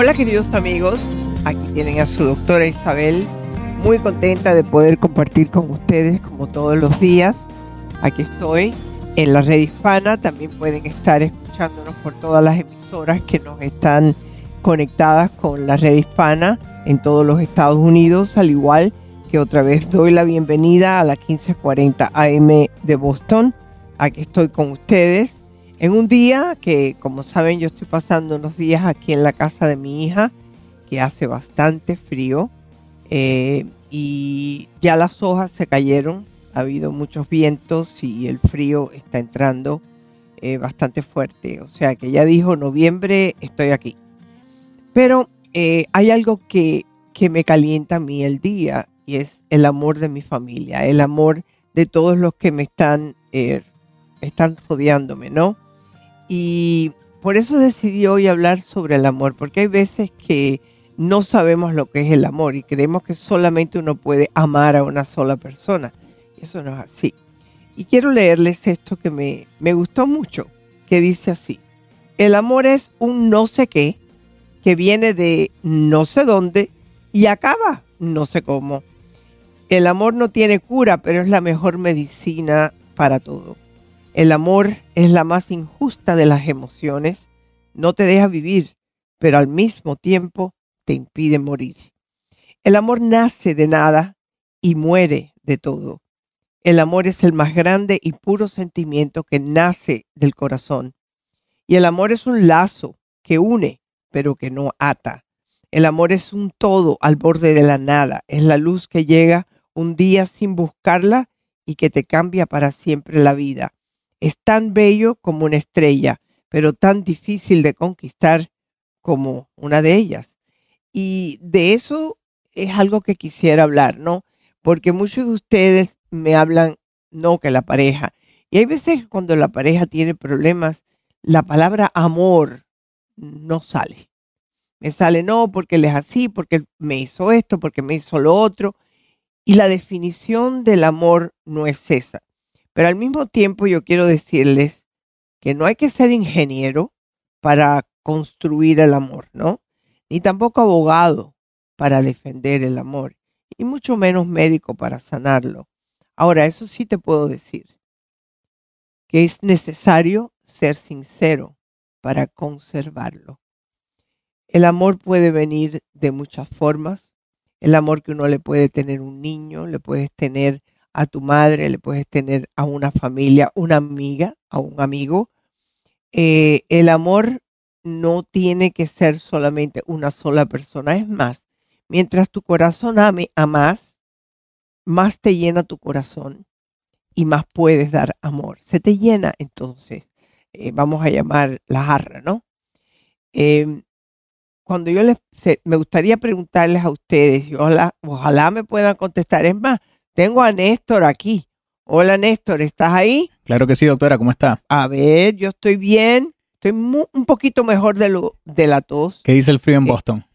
Hola queridos amigos, aquí tienen a su doctora Isabel, muy contenta de poder compartir con ustedes como todos los días. Aquí estoy en la red hispana, también pueden estar escuchándonos por todas las emisoras que nos están conectadas con la red hispana en todos los Estados Unidos, al igual que otra vez doy la bienvenida a la 1540 AM de Boston. Aquí estoy con ustedes en un día que, como saben, yo estoy pasando unos días aquí en la casa de mi hija, que hace bastante frío, eh, y ya las hojas se cayeron, ha habido muchos vientos y el frío está entrando eh, bastante fuerte. O sea que ya dijo, noviembre estoy aquí. Pero eh, hay algo que, que me calienta a mí el día y es el amor de mi familia, el amor de todos los que me están, están rodeándome, ¿no? Y por eso decidí hoy hablar sobre el amor, porque hay veces que no sabemos lo que es el amor y creemos que solamente uno puede amar a una sola persona. Eso no es así. Y quiero leerles esto que me, me gustó mucho, que dice así. El amor es un no sé qué que viene de no sé dónde y acaba no sé cómo. El amor no tiene cura, pero es la mejor medicina para todo. El amor es la más injusta de las emociones, no te deja vivir, pero al mismo tiempo te impide morir. El amor nace de nada y muere de todo. El amor es el más grande y puro sentimiento que nace del corazón. Y el amor es un lazo que une, pero que no ata. El amor es un todo al borde de la nada. Es la luz que llega un día sin buscarla y que te cambia para siempre la vida. Es tan bello como una estrella, pero tan difícil de conquistar como una de ellas. Y de eso es algo que quisiera hablar, ¿no? Porque muchos de ustedes me hablan, no, que la pareja. Y hay veces cuando la pareja tiene problemas, la palabra amor no sale. Me sale, no, porque él es así, porque me hizo esto, porque me hizo lo otro. Y la definición del amor no es esa. Pero al mismo tiempo yo quiero decirles que no hay que ser ingeniero para construir el amor, ¿no? Ni tampoco abogado para defender el amor, y mucho menos médico para sanarlo. Ahora, eso sí te puedo decir, que es necesario ser sincero para conservarlo. El amor puede venir de muchas formas. El amor que uno le puede tener un niño, le puedes tener a tu madre, le puedes tener a una familia, una amiga, a un amigo. Eh, el amor no tiene que ser solamente una sola persona. Es más, mientras tu corazón ame a más, más te llena tu corazón y más puedes dar amor. Se te llena entonces, eh, vamos a llamar la jarra, ¿no? Em, cuando yo les, me gustaría preguntarles a ustedes, ojalá, ojalá me puedan contestar, es más, tengo a Néstor aquí. Hola Néstor, ¿estás ahí? Claro que sí, doctora, ¿cómo está? A ver, yo estoy bien. Estoy un poquito mejor de, lo, de la tos. ¿Qué dice el frío en eh, Boston?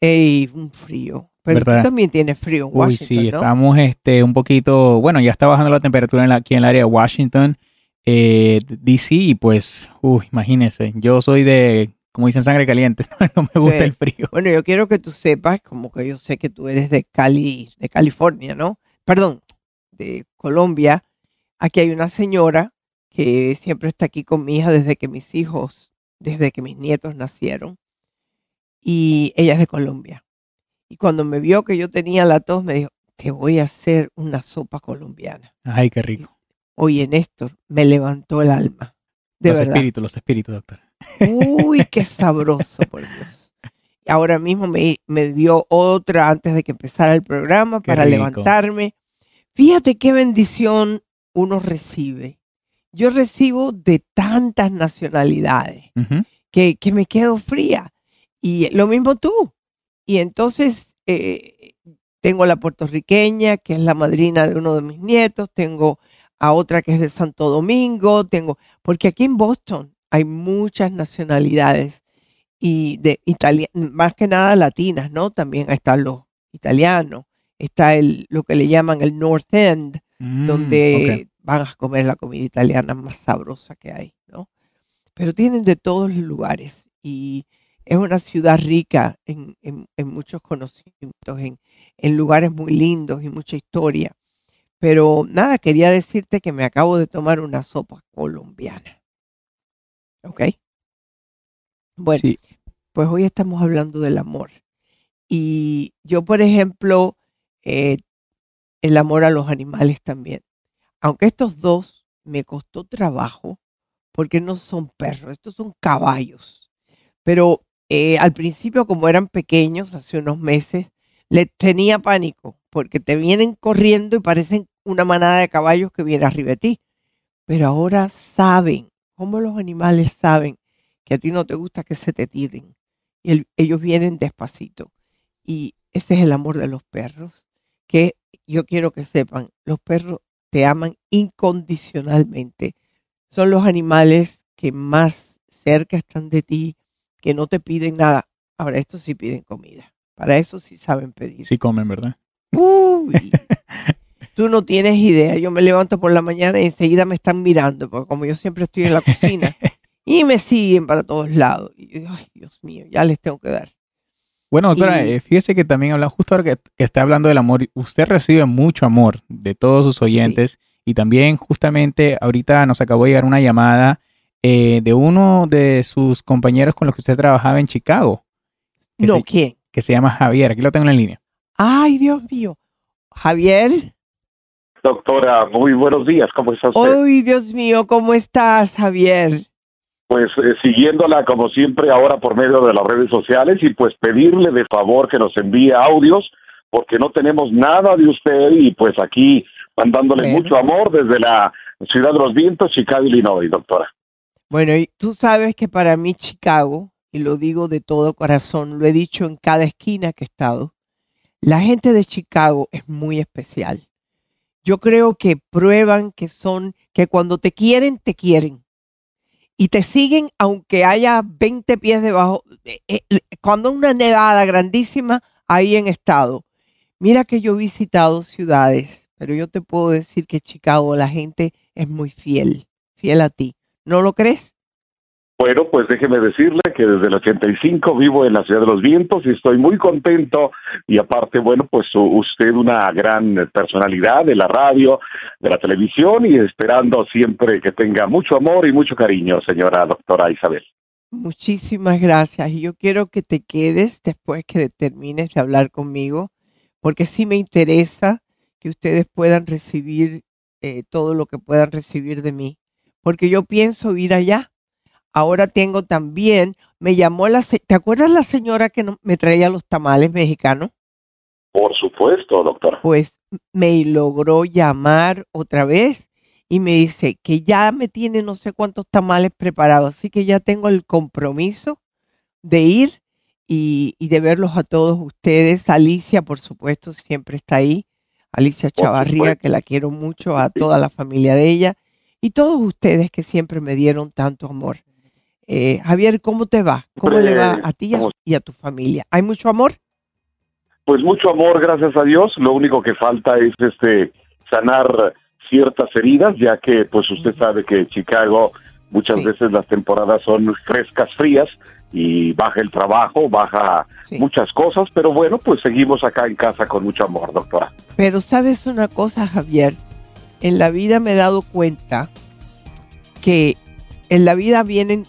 Ey, un frío. Pero tú también tienes frío en Washington, Uy, sí, estamos este, un poquito, bueno, ya está bajando la temperatura aquí en el área de Washington, eh, D.C., y pues, uy, imagínese, yo soy de, como dicen, sangre caliente, no me gusta el frío. Bueno, yo quiero que tú sepas, como que yo sé que tú eres de Cali, de California, ¿no? Perdón, de Colombia, aquí hay una señora que siempre está aquí con mi hija desde que mis hijos, desde que mis nietos nacieron. Y ella es de Colombia. Y cuando me vio que yo tenía la tos, me dijo, te voy a hacer una sopa colombiana. Ay, qué rico. Oye, Néstor, me levantó el alma. De los verdad. espíritus, los espíritus, doctor. Uy, qué sabroso, por Dios ahora mismo me, dio otra antes de que empezara el programa para levantarme. Fíjate qué bendición uno recibe. Yo recibo de tantas nacionalidades que, me quedo fría. Y lo mismo tú. Y entonces eh, tengo la puertorriqueña, que es la madrina de uno de mis nietos, tengo a otra que es de Santo Domingo, tengo, porque aquí en Boston hay muchas nacionalidades y de Italia, más que nada latinas, ¿no? También están los italianos, está el, lo que le llaman el North End, Mm, donde van a comer la comida italiana más sabrosa que hay, ¿no? Pero tienen de todos los lugares y es una ciudad rica en, muchos conocimientos, en, en, lugares muy lindos y mucha historia. Pero nada, quería decirte que me acabo de tomar una sopa colombiana. ¿Ok? Bueno, pues hoy estamos hablando del amor. Y yo, por ejemplo, eh, el amor a los animales también. Aunque estos dos me costó trabajo, porque no son perros, estos son caballos. Pero eh, al principio, como eran pequeños, hace unos meses, les tenía pánico, porque te vienen corriendo y parecen una manada de caballos que viene arriba de ti. Pero ahora saben, como los animales saben que a ti no te gusta que se te tiren. Y ellos vienen despacito. Y ese es el amor de los perros, que yo quiero que sepan, los perros te aman incondicionalmente. Son los animales que más cerca están de ti, que no te piden nada. Ahora, estos sí piden comida. Para eso sí saben pedir. Sí comen, ¿verdad? Uy, tú no tienes idea. Yo me levanto por la mañana y enseguida me están mirando, porque como yo siempre estoy en la cocina, y me siguen para todos lados. Y yo, ay, Dios mío, ya les tengo que dar. Bueno, doctora, eh, fíjese que también habla, justo ahora que, está hablando del amor, usted recibe mucho amor de todos sus oyentes y también justamente ahorita nos acabó de llegar una llamada eh, de uno de sus compañeros con los que usted trabajaba en Chicago. No, ¿quién? Que se llama Javier, aquí lo tengo en línea. Ay, Dios mío. Javier. Doctora, muy buenos días, ¿cómo está usted? Ay, Dios mío, ¿cómo estás, Javier? Pues eh, siguiéndola como siempre ahora por medio de las redes sociales y pues pedirle de favor que nos envíe audios porque no tenemos nada de usted y pues aquí mandándole mucho amor desde la ciudad de los vientos, Chicago, Illinois, doctora. Bueno, y tú sabes que para mí Chicago, y lo digo de todo corazón, lo he dicho en cada esquina que he estado, la gente de Chicago es muy especial. Yo creo que prueban que son, que cuando te quieren, te quieren y te siguen aunque haya 20 pies debajo. Eh, eh, cuando una nevada grandísima, ahí en estado. Mira que yo he visitado ciudades, pero yo te puedo decir que Chicago la gente es muy fiel, fiel a ti. ¿No lo crees? Bueno, pues déjeme decirle que desde el 85 vivo en la ciudad de los vientos y estoy muy contento. Y aparte, bueno, pues usted una gran personalidad de la radio, de la televisión y esperando siempre que tenga mucho amor y mucho cariño, señora doctora Isabel. Muchísimas gracias. Y yo quiero que te quedes después que termines de hablar conmigo porque sí me interesa que ustedes puedan recibir eh, todo lo que puedan recibir de mí porque yo pienso ir allá Ahora tengo también, me llamó la, ¿te acuerdas la señora que me traía los tamales mexicanos? Por supuesto, doctora. Pues me logró llamar otra vez y me dice que ya me tiene no sé cuántos tamales preparados, así que ya tengo el compromiso de ir y, de verlos a todos ustedes. Alicia, por supuesto, siempre está ahí. Alicia Chavarría, que la quiero mucho, a toda la familia de ella y todos ustedes que siempre me dieron tanto amor. Eh, Javier, ¿cómo te va? ¿Cómo le va a ti y a tu familia? ¿Hay mucho amor? Pues mucho amor, gracias a Dios. Lo único que falta es este sanar ciertas heridas, ya que pues usted sabe que Chicago muchas veces las temporadas son frescas, frías y baja el trabajo, baja muchas cosas, pero bueno, pues seguimos acá en casa con mucho amor, doctora. Pero sabes una cosa, Javier, en la vida me he dado cuenta que en la vida vienen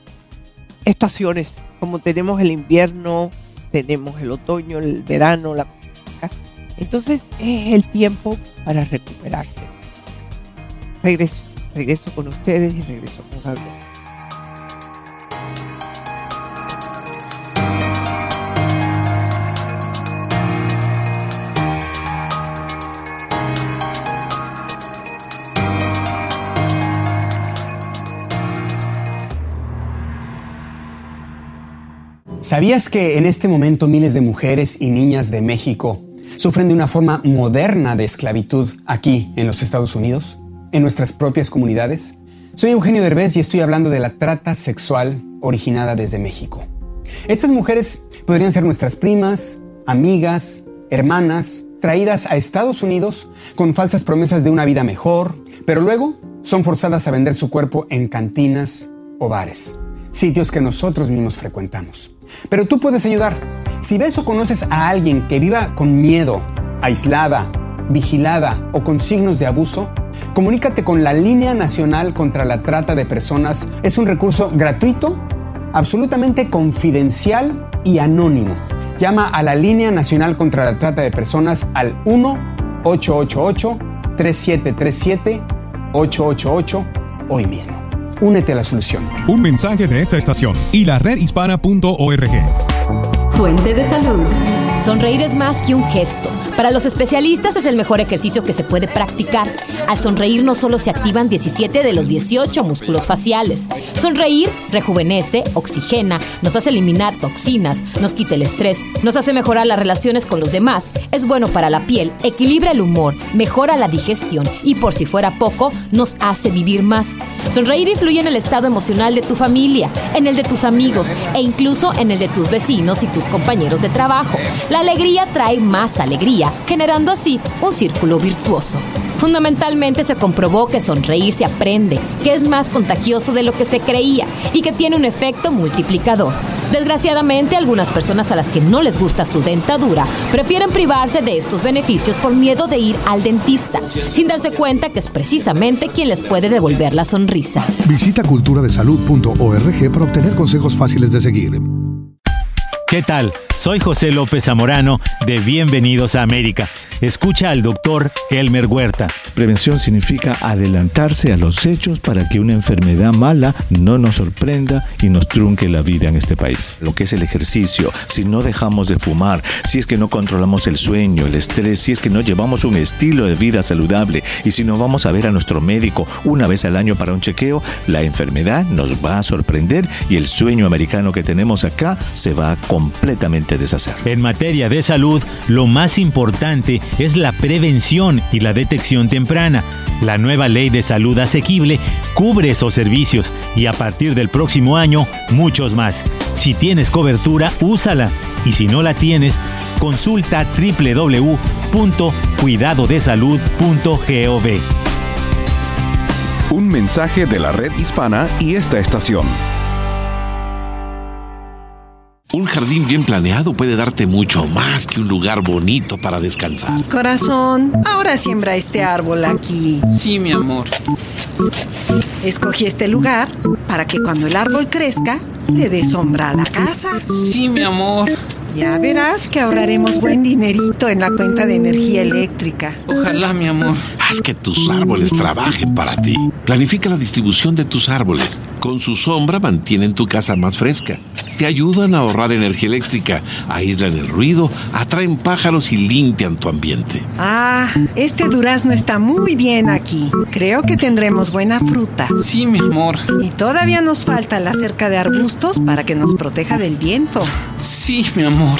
estaciones, como tenemos el invierno, tenemos el otoño, el verano, la entonces es el tiempo para recuperarse. Regreso, regreso con ustedes y regreso con Gabriel. ¿Sabías que en este momento miles de mujeres y niñas de México sufren de una forma moderna de esclavitud aquí en los Estados Unidos, en nuestras propias comunidades? Soy Eugenio Derbez y estoy hablando de la trata sexual originada desde México. Estas mujeres podrían ser nuestras primas, amigas, hermanas, traídas a Estados Unidos con falsas promesas de una vida mejor, pero luego son forzadas a vender su cuerpo en cantinas o bares, sitios que nosotros mismos frecuentamos. Pero tú puedes ayudar. Si ves o conoces a alguien que viva con miedo, aislada, vigilada o con signos de abuso, comunícate con la Línea Nacional contra la Trata de Personas. Es un recurso gratuito, absolutamente confidencial y anónimo. Llama a la Línea Nacional contra la Trata de Personas al 1-888-3737-888 hoy mismo. Únete a la solución. Un mensaje de esta estación y la redhispana.org. Fuente de salud. Sonreír es más que un gesto. Para los especialistas es el mejor ejercicio que se puede practicar. Al sonreír no solo se activan 17 de los 18 músculos faciales. Sonreír rejuvenece, oxigena, nos hace eliminar toxinas, nos quita el estrés, nos hace mejorar las relaciones con los demás, es bueno para la piel, equilibra el humor, mejora la digestión y por si fuera poco, nos hace vivir más. Sonreír influye en el estado emocional de tu familia, en el de tus amigos e incluso en el de tus vecinos y tus compañeros de trabajo. La alegría trae más alegría, generando así un círculo virtuoso. Fundamentalmente se comprobó que sonreír se aprende, que es más contagioso de lo que se creía y que tiene un efecto multiplicador. Desgraciadamente, algunas personas a las que no les gusta su dentadura prefieren privarse de estos beneficios por miedo de ir al dentista, sin darse cuenta que es precisamente quien les puede devolver la sonrisa. Visita culturadesalud.org para obtener consejos fáciles de seguir. ¿Qué tal? Soy José López Zamorano de Bienvenidos a América. Escucha al doctor Elmer Huerta. Prevención significa adelantarse a los hechos para que una enfermedad mala no nos sorprenda y nos trunque la vida en este país. Lo que es el ejercicio, si no dejamos de fumar, si es que no controlamos el sueño, el estrés, si es que no llevamos un estilo de vida saludable y si no vamos a ver a nuestro médico una vez al año para un chequeo, la enfermedad nos va a sorprender y el sueño americano que tenemos acá se va a deshacer. En materia de salud, lo más importante es la prevención y la detección temprana. La nueva ley de salud asequible cubre esos servicios y a partir del próximo año muchos más. Si tienes cobertura, úsala y si no la tienes, consulta www.cuidadodesalud.gov. Un mensaje de la red hispana y esta estación. Un jardín bien planeado puede darte mucho más que un lugar bonito para descansar. Corazón, ahora siembra este árbol aquí. Sí, mi amor. Escogí este lugar para que cuando el árbol crezca, le dé sombra a la casa. Sí, mi amor. Ya verás que ahorraremos buen dinerito en la cuenta de energía eléctrica. Ojalá, mi amor. Haz que tus árboles trabajen para ti. Planifica la distribución de tus árboles. Con su sombra mantienen tu casa más fresca. Te ayudan a ahorrar energía eléctrica, aíslan el ruido, atraen pájaros y limpian tu ambiente. Ah, este durazno está muy bien aquí. Creo que tendremos buena fruta. Sí, mi amor. Y todavía nos falta la cerca de arbustos para que nos proteja del viento. Sí, mi amor.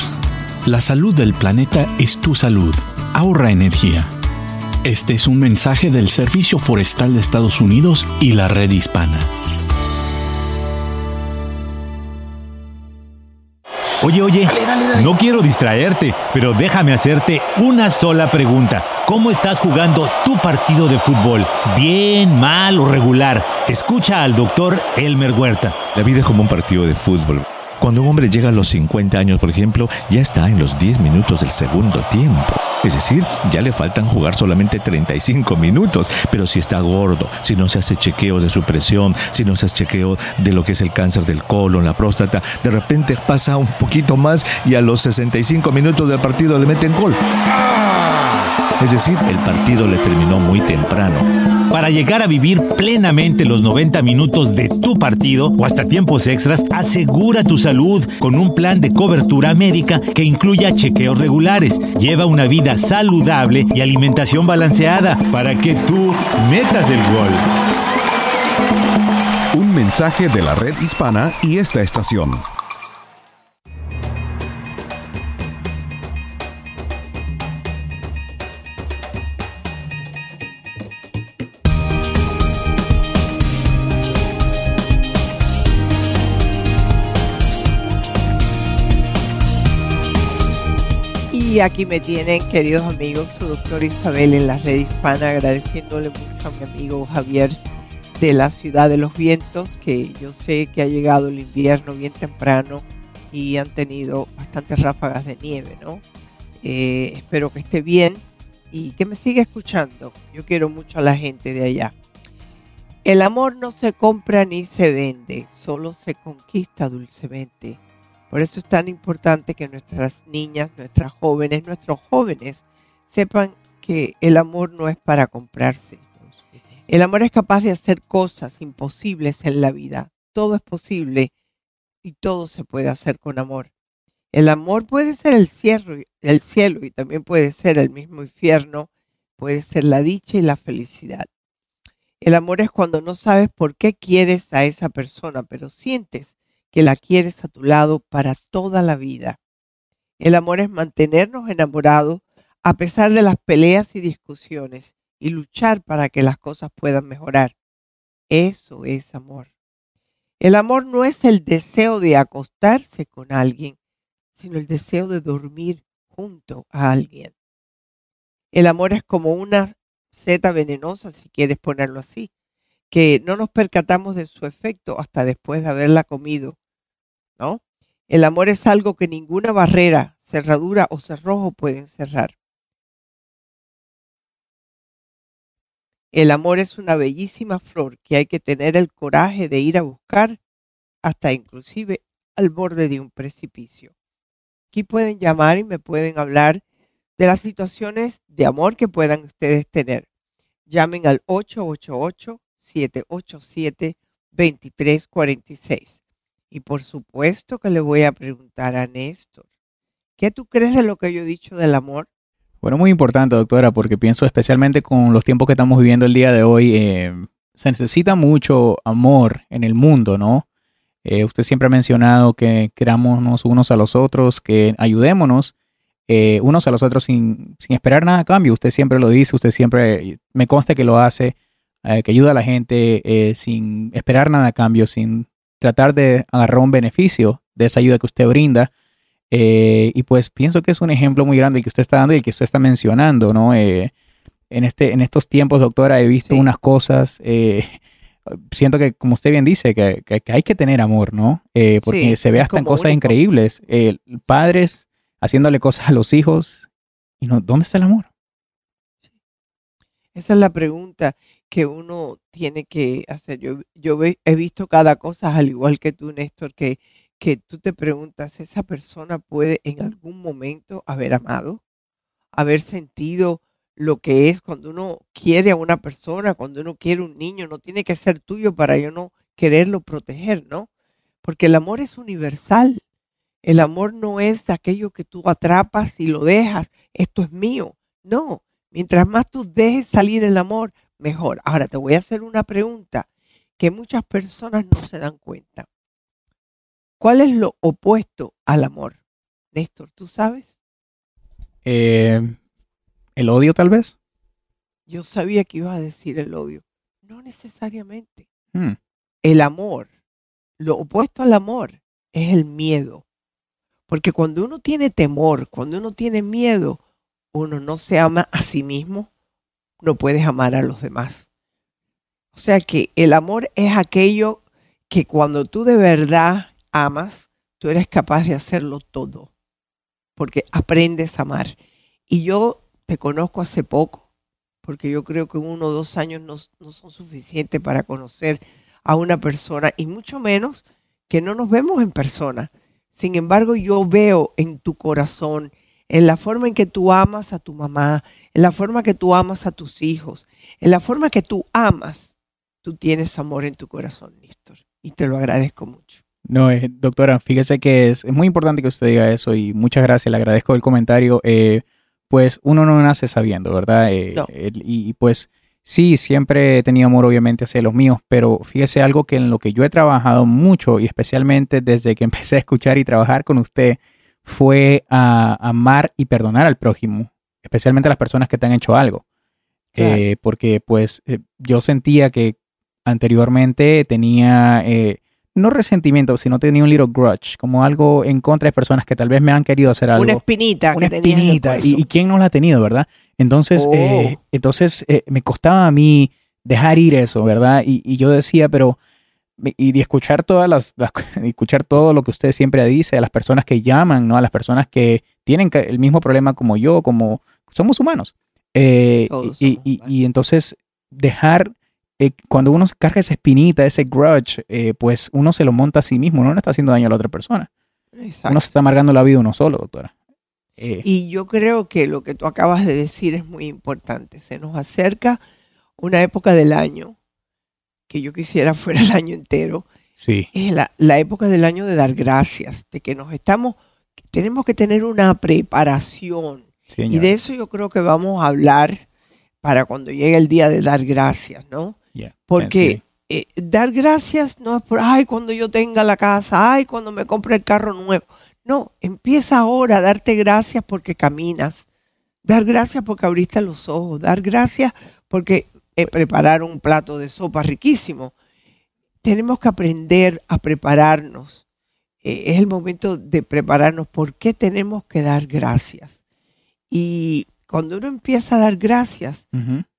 La salud del planeta es tu salud. Ahorra energía. Este es un mensaje del Servicio Forestal de Estados Unidos y la Red Hispana. Oye, oye, no quiero distraerte, pero déjame hacerte una sola pregunta. ¿Cómo estás jugando tu partido de fútbol? ¿Bien, mal o regular? Escucha al doctor Elmer Huerta. La vida es como un partido de fútbol. Cuando un hombre llega a los 50 años, por ejemplo, ya está en los 10 minutos del segundo tiempo. Es decir, ya le faltan jugar solamente 35 minutos. Pero si está gordo, si no se hace chequeo de su presión, si no se hace chequeo de lo que es el cáncer del colon, la próstata, de repente pasa un poquito más y a los 65 minutos del partido le meten gol. Es decir, el partido le terminó muy temprano. Para llegar a vivir plenamente los 90 minutos de tu partido o hasta tiempos extras, asegura tu salud con un plan de cobertura médica que incluya chequeos regulares. Lleva una vida saludable y alimentación balanceada para que tú metas el gol. Un mensaje de la red hispana y esta estación. Y aquí me tienen, queridos amigos, su doctor Isabel en la red hispana, agradeciéndole mucho a mi amigo Javier de la ciudad de los vientos, que yo sé que ha llegado el invierno bien temprano y han tenido bastantes ráfagas de nieve, ¿no? Eh, espero que esté bien y que me siga escuchando. Yo quiero mucho a la gente de allá. El amor no se compra ni se vende, solo se conquista dulcemente. Por eso es tan importante que nuestras niñas, nuestras jóvenes, nuestros jóvenes sepan que el amor no es para comprarse. El amor es capaz de hacer cosas imposibles en la vida. Todo es posible y todo se puede hacer con amor. El amor puede ser el cielo, el cielo y también puede ser el mismo infierno, puede ser la dicha y la felicidad. El amor es cuando no sabes por qué quieres a esa persona, pero sientes que la quieres a tu lado para toda la vida. El amor es mantenernos enamorados a pesar de las peleas y discusiones y luchar para que las cosas puedan mejorar. Eso es amor. El amor no es el deseo de acostarse con alguien, sino el deseo de dormir junto a alguien. El amor es como una seta venenosa, si quieres ponerlo así, que no nos percatamos de su efecto hasta después de haberla comido, ¿no? El amor es algo que ninguna barrera, cerradura o cerrojo pueden cerrar. El amor es una bellísima flor que hay que tener el coraje de ir a buscar hasta inclusive al borde de un precipicio. Aquí pueden llamar y me pueden hablar de las situaciones de amor que puedan ustedes tener. Llamen al 888-787-2346. Y por supuesto que le voy a preguntar a Néstor, ¿qué tú crees de lo que yo he dicho del amor? Bueno, muy importante, doctora, porque pienso especialmente con los tiempos que estamos viviendo el día de hoy, eh, se necesita mucho amor en el mundo, ¿no? Eh, usted siempre ha mencionado que querámonos unos a los otros, que ayudémonos eh, unos a los otros sin, sin, esperar nada a cambio. Usted siempre lo dice, usted siempre, me consta que lo hace, que ayuda a la gente sin esperar nada a cambio, sin tratar de agarrar un beneficio de esa ayuda que usted brinda. Eh, y pues pienso que es un ejemplo muy grande que usted está dando y que usted está mencionando, ¿no? Eh, en, este, en estos tiempos, doctora, he visto unas cosas, eh, siento que, como usted bien dice, que, que, hay que tener amor, ¿no? porque se ve hasta en cosas increíbles. padres haciéndole cosas a los hijos. ¿Y no, dónde está el amor? Esa es la pregunta que uno tiene que hacer. Yo, yo he visto cada cosa, al igual que tú, Néstor, que que tú te preguntas, ¿esa persona puede en algún momento haber amado? Haber sentido lo que es cuando uno quiere a una persona, cuando uno quiere un niño, no tiene que ser tuyo para yo no quererlo proteger, ¿no? Porque el amor es universal. El amor no es aquello que tú atrapas y lo dejas, esto es mío. No, mientras más tú dejes salir el amor, mejor. Ahora te voy a hacer una pregunta que muchas personas no se dan cuenta. ¿Cuál es lo opuesto al amor? Néstor, ¿tú sabes? Eh, ¿El odio tal vez? Yo sabía que ibas a decir el odio. No necesariamente. Hmm. El amor, lo opuesto al amor es el miedo. Porque cuando uno tiene temor, cuando uno tiene miedo, uno no se ama a sí mismo, no puedes amar a los demás. O sea que el amor es aquello que cuando tú de verdad amas, tú eres capaz de hacerlo todo, porque aprendes a amar. Y yo te conozco hace poco, porque yo creo que uno o dos años no, son suficientes para conocer a una persona, y mucho menos que no nos vemos en persona. Sin embargo, yo veo en tu corazón, en la forma en que tú amas a tu mamá, en la forma que tú amas a tus hijos, en la forma que tú amas, tú tienes amor en tu corazón, Néstor. Y te lo agradezco mucho. No, eh, doctora, fíjese que es, muy importante que usted diga eso y muchas gracias, le agradezco el comentario. Eh, pues uno no nace sabiendo, ¿verdad? Eh, y, pues sí, siempre he tenido amor obviamente hacia los míos, pero fíjese algo que en lo que yo he trabajado mucho y especialmente desde que empecé a escuchar y trabajar con usted fue a amar y perdonar al prójimo, especialmente a las personas que te han hecho algo. porque pues yo sentía que anteriormente tenía no resentimiento, sino tenía un little grudge, como algo en contra de personas que tal vez me han querido hacer algo. Una espinita. Una que espinita. ¿Y, y quién no la ha tenido, verdad? Entonces, Oh. eh, entonces eh, me costaba a mí dejar ir eso, ¿verdad? Y, y yo decía, pero y de escuchar todas las, las- y escuchar todo lo que usted siempre dice a las personas que llaman, ¿no? A las personas que tienen el mismo problema como yo, como somos humanos. Eh, y, y- y entonces dejar eh, cuando uno se carga esa espinita, ese grudge, eh, pues uno se lo monta a sí mismo, uno no está haciendo daño a la otra persona. Exacto. Uno se está amargando la vida uno solo, doctora. Eh, Y yo creo que lo que tú acabas de decir es muy importante. Se nos acerca una época del año que yo quisiera fuera el año entero. sí, Es la, la época del año de dar gracias, de que nos estamos, que tenemos que tener una preparación. Y señor. de eso yo creo que vamos a hablar para cuando llegue el día de dar gracias, ¿no? Yeah, Porque eh, dar gracias no es por, ay, cuando yo tenga la casa, ay, cuando me compre el carro nuevo. No, empieza ahora a darte gracias porque caminas. Dar gracias porque abriste los ojos. Dar gracias porque eh, prepararon un plato de sopa riquísimo. Tenemos que aprender a prepararnos. Eh, es el momento de prepararnos. ¿Por qué tenemos que dar gracias? Y cuando uno empieza a dar gracias,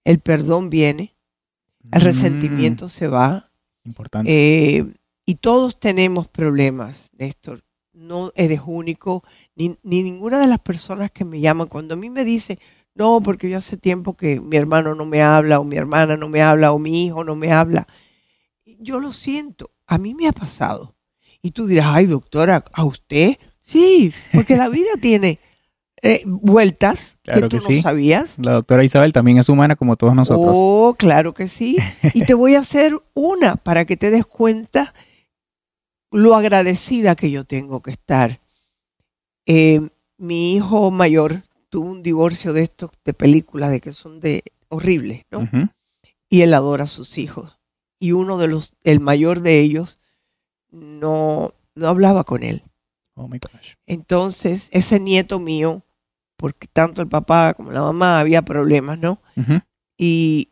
el perdón viene, el Mm, resentimiento se va. Importante. eh, y todos tenemos problemas, Néstor. No eres único, ni, ni ninguna de las personas que me llaman. Cuando a mí me dice, no, porque yo hace tiempo que mi hermano no me habla, o mi hermana no me habla, o mi hijo no me habla. Yo lo siento, a mí me ha pasado. Y tú dirás, ay, doctora, ¿a usted? Sí, porque la vida tiene eh, vueltas Claro que que tú no sabías. La doctora Isabel también es humana como todos nosotros. Oh, claro que sí. Y te voy a hacer una para que te des cuenta lo agradecida que yo tengo que estar. Eh, mi hijo mayor tuvo un divorcio de estos de películas de que son de horribles, ¿no? Y él adora a sus hijos. Y uno de los, el mayor de ellos, no, no hablaba con él. Oh my gosh. Entonces, ese nieto mío, porque tanto el papá como la mamá había problemas, ¿no? Y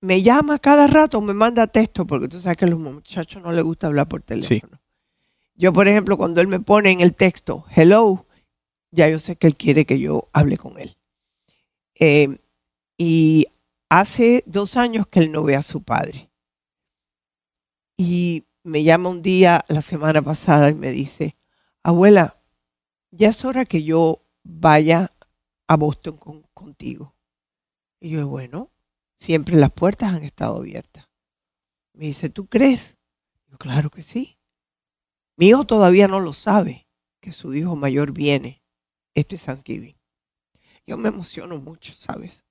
me llama cada rato, me manda texto, porque tú sabes que a los muchachos no les gusta hablar por teléfono. Yo, por ejemplo, cuando él me pone en el texto, hello, ya yo sé que él quiere que yo hable con él. Eh, y hace dos años que él no ve a su padre. Y me llama un día la semana pasada y me dice, abuela, ya es hora que yo vaya a Boston con- contigo. Y yo, bueno, siempre las puertas han estado abiertas. Me dice, ¿tú crees? Yo, claro que sí. Mi hijo todavía no lo sabe, que su hijo mayor viene este Thanksgiving. Yo me emociono mucho, ¿sabes?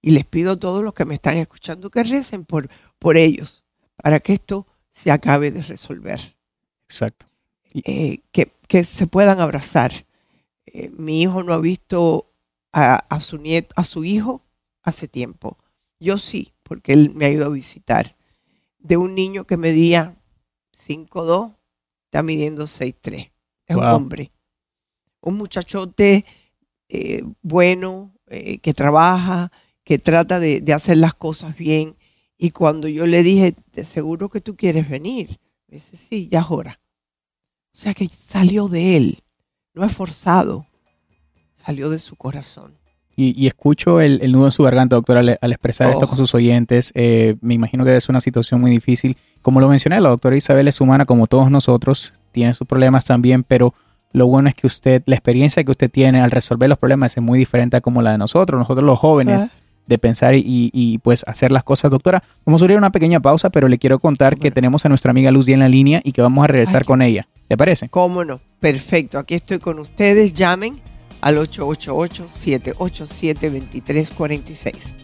Y les pido a todos los que me están escuchando que recen por, por ellos, para que esto se acabe de resolver. Exacto. Eh, que, que se puedan abrazar. Eh, mi hijo no ha visto a, a su nieto, a su hijo hace tiempo. Yo sí, porque él me ha ido a visitar. De un niño que medía 5'2, está midiendo 6'3. Es un Wow. hombre. Un muchachote eh, bueno, eh, que trabaja, que trata de, de hacer las cosas bien. Y cuando yo le dije, de seguro que tú quieres venir, me dice, sí, ya es hora. O sea que salió de él, no es forzado, salió de su corazón. Y, y escucho el, el nudo en su garganta, doctora, al, al expresar esto Oh. con sus oyentes. Eh, me imagino que es una situación muy difícil. Como lo mencioné, la doctora Isabel es humana como todos nosotros, tiene sus problemas también, pero lo bueno es que usted, la experiencia que usted tiene al resolver los problemas es muy diferente a como la de nosotros, nosotros los jóvenes, Ah. de pensar y, y, pues hacer las cosas. Doctora, vamos a ir a una pequeña pausa, pero le quiero contar que tenemos a nuestra amiga Lucy en la línea y que vamos a regresar Ay, con ella. ¿Le parece? ¿Cómo no? Perfecto, aquí estoy con ustedes, llamen al 888-787-2346.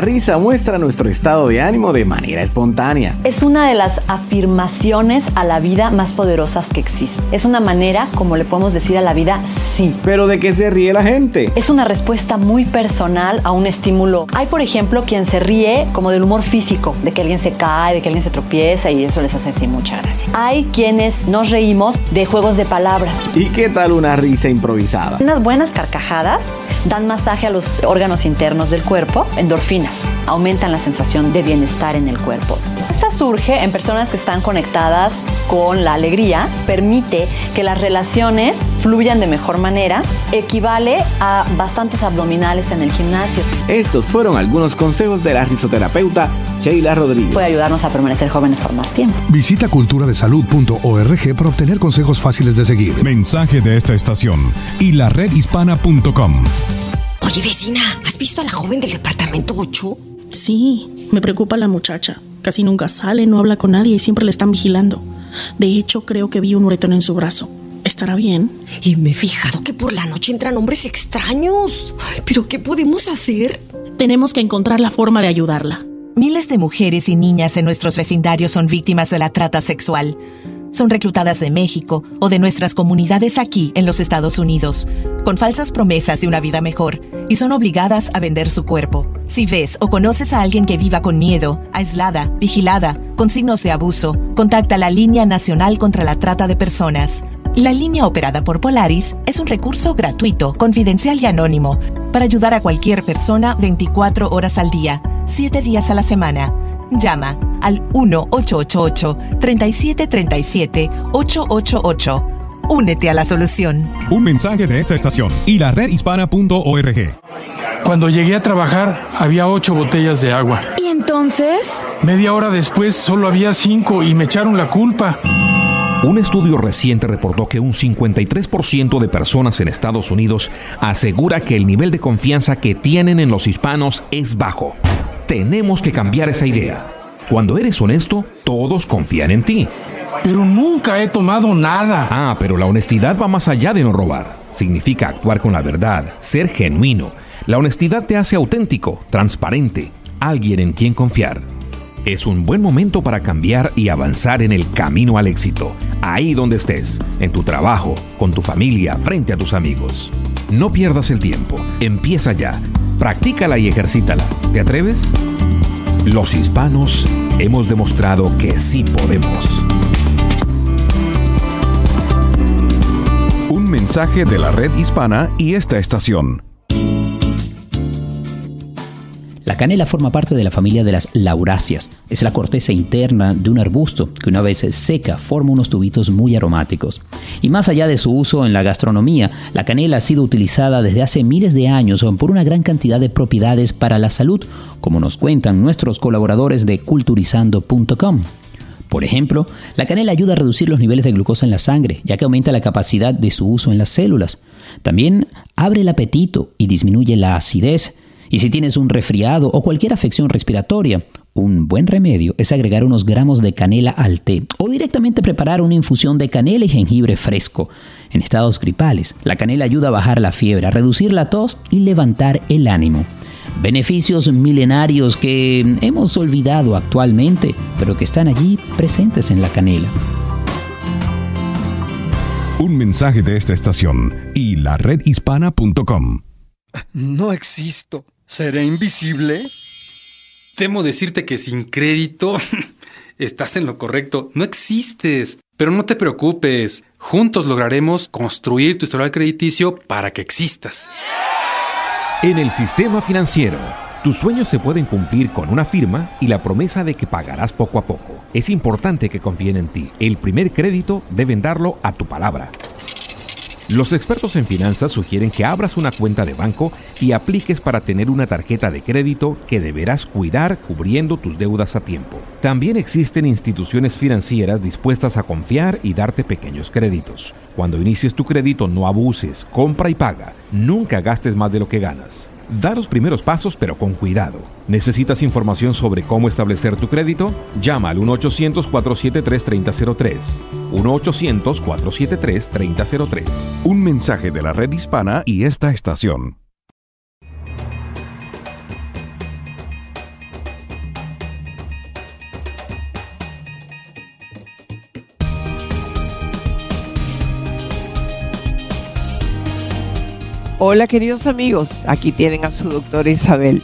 La risa muestra nuestro estado de ánimo de manera espontánea. Es una de las afirmaciones a la vida más poderosas que existen. Es una manera como le podemos decir a la vida sí. ¿Pero de qué se ríe la gente? Es una respuesta muy personal a un estímulo. Hay, por ejemplo, quien se ríe como del humor físico, de que alguien se cae, de que alguien se tropieza y eso les hace así mucha gracia. Hay quienes nos reímos de juegos de palabras. ¿Y qué tal una risa improvisada? Unas buenas carcajadas dan masaje a los órganos internos del cuerpo, endorfinas, aumentan la sensación de bienestar en el cuerpo. Esta surge en personas que están conectadas con la alegría, permite que las relaciones fluyan de mejor manera, equivale a bastantes abdominales en el gimnasio. Estos fueron algunos consejos de la risoterapeuta Sheila Rodríguez. Puede ayudarnos a permanecer jóvenes por más tiempo. Visita culturadesalud.org para obtener consejos fáciles de seguir. Mensaje de esta estación y la redhispana.com. Oye, vecina, ¿has visto a la joven del departamento 8? Sí, me preocupa la muchacha. Casi nunca sale, no habla con nadie y siempre le están vigilando. De hecho, creo que vi un uretón en su brazo. ¿Estará bien? Y me he fijado que por la noche entran hombres extraños. ¿Pero qué podemos hacer? Tenemos que encontrar la forma de ayudarla. Miles de mujeres y niñas en nuestros vecindarios son víctimas de la trata sexual. Son reclutadas de México o de nuestras comunidades aquí en los Estados Unidos, con falsas promesas de una vida mejor, y son obligadas a vender su cuerpo. Si ves o conoces a alguien que viva con miedo, aislada, vigilada, con signos de abuso, contacta la Línea Nacional contra la Trata de Personas. La línea operada por Polaris es un recurso gratuito, confidencial y anónimo para ayudar a cualquier persona 24 horas al día, 7 días a la semana. Llama al 1-888-3737-888. Únete a la solución. Un mensaje de esta estación y la redhispana.org. Cuando llegué a trabajar había ocho botellas de agua. ¿Y entonces? Media hora después solo había cinco y me echaron la culpa. Un estudio reciente reportó que un 53% de personas en Estados Unidos asegura que el nivel de confianza que tienen en los hispanos es bajo. Tenemos que cambiar esa idea. Cuando eres honesto, todos confían en ti. Pero nunca he tomado nada. Ah, pero la honestidad va más allá de no robar. Significa actuar con la verdad, ser genuino. La honestidad te hace auténtico, transparente, alguien en quien confiar. Es un buen momento para cambiar y avanzar en el camino al éxito, ahí donde estés, en tu trabajo, con tu familia, frente a tus amigos. No pierdas el tiempo, empieza ya, practícala y ejercítala. ¿Te atreves? Los hispanos hemos demostrado que sí podemos. Un mensaje de la red hispana y esta estación. La canela forma parte de la familia de las lauráceas. Es la corteza interna de un arbusto que una vez seca forma unos tubitos muy aromáticos. Y más allá de su uso en la gastronomía, la canela ha sido utilizada desde hace miles de años por una gran cantidad de propiedades para la salud, como nos cuentan nuestros colaboradores de culturizando.com. Por ejemplo, la canela ayuda a reducir los niveles de glucosa en la sangre, ya que aumenta la capacidad de su uso en las células. También abre el apetito y disminuye la acidez. Y si tienes un resfriado o cualquier afección respiratoria, un buen remedio es agregar unos gramos de canela al té o directamente preparar una infusión de canela y jengibre fresco. En estados gripales, la canela ayuda a bajar la fiebre, a reducir la tos y levantar el ánimo. Beneficios milenarios que hemos olvidado actualmente, pero que están allí presentes en la canela. Un mensaje de esta estación y la redhispana.com. No existo. ¿Seré invisible? Temo decirte que sin crédito estás en lo correcto. No existes. Pero no te preocupes. Juntos lograremos construir tu historial crediticio para que existas. En el sistema financiero, tus sueños se pueden cumplir con una firma y la promesa de que pagarás poco a poco. Es importante que confíen en ti. El primer crédito deben darlo a tu palabra. Los expertos en finanzas sugieren que abras una cuenta de banco y apliques para tener una tarjeta de crédito que deberás cuidar cubriendo tus deudas a tiempo. También existen instituciones financieras dispuestas a confiar y darte pequeños créditos. Cuando inicies tu crédito no abuses, compra y paga. Nunca gastes más de lo que ganas. Da los primeros pasos pero con cuidado. ¿Necesitas información sobre cómo establecer tu crédito? Llama al 1-800-473-3003. 1-800-473-3003. Un mensaje de la red hispana y esta estación. Hola queridos amigos, aquí tienen a su doctora Isabel.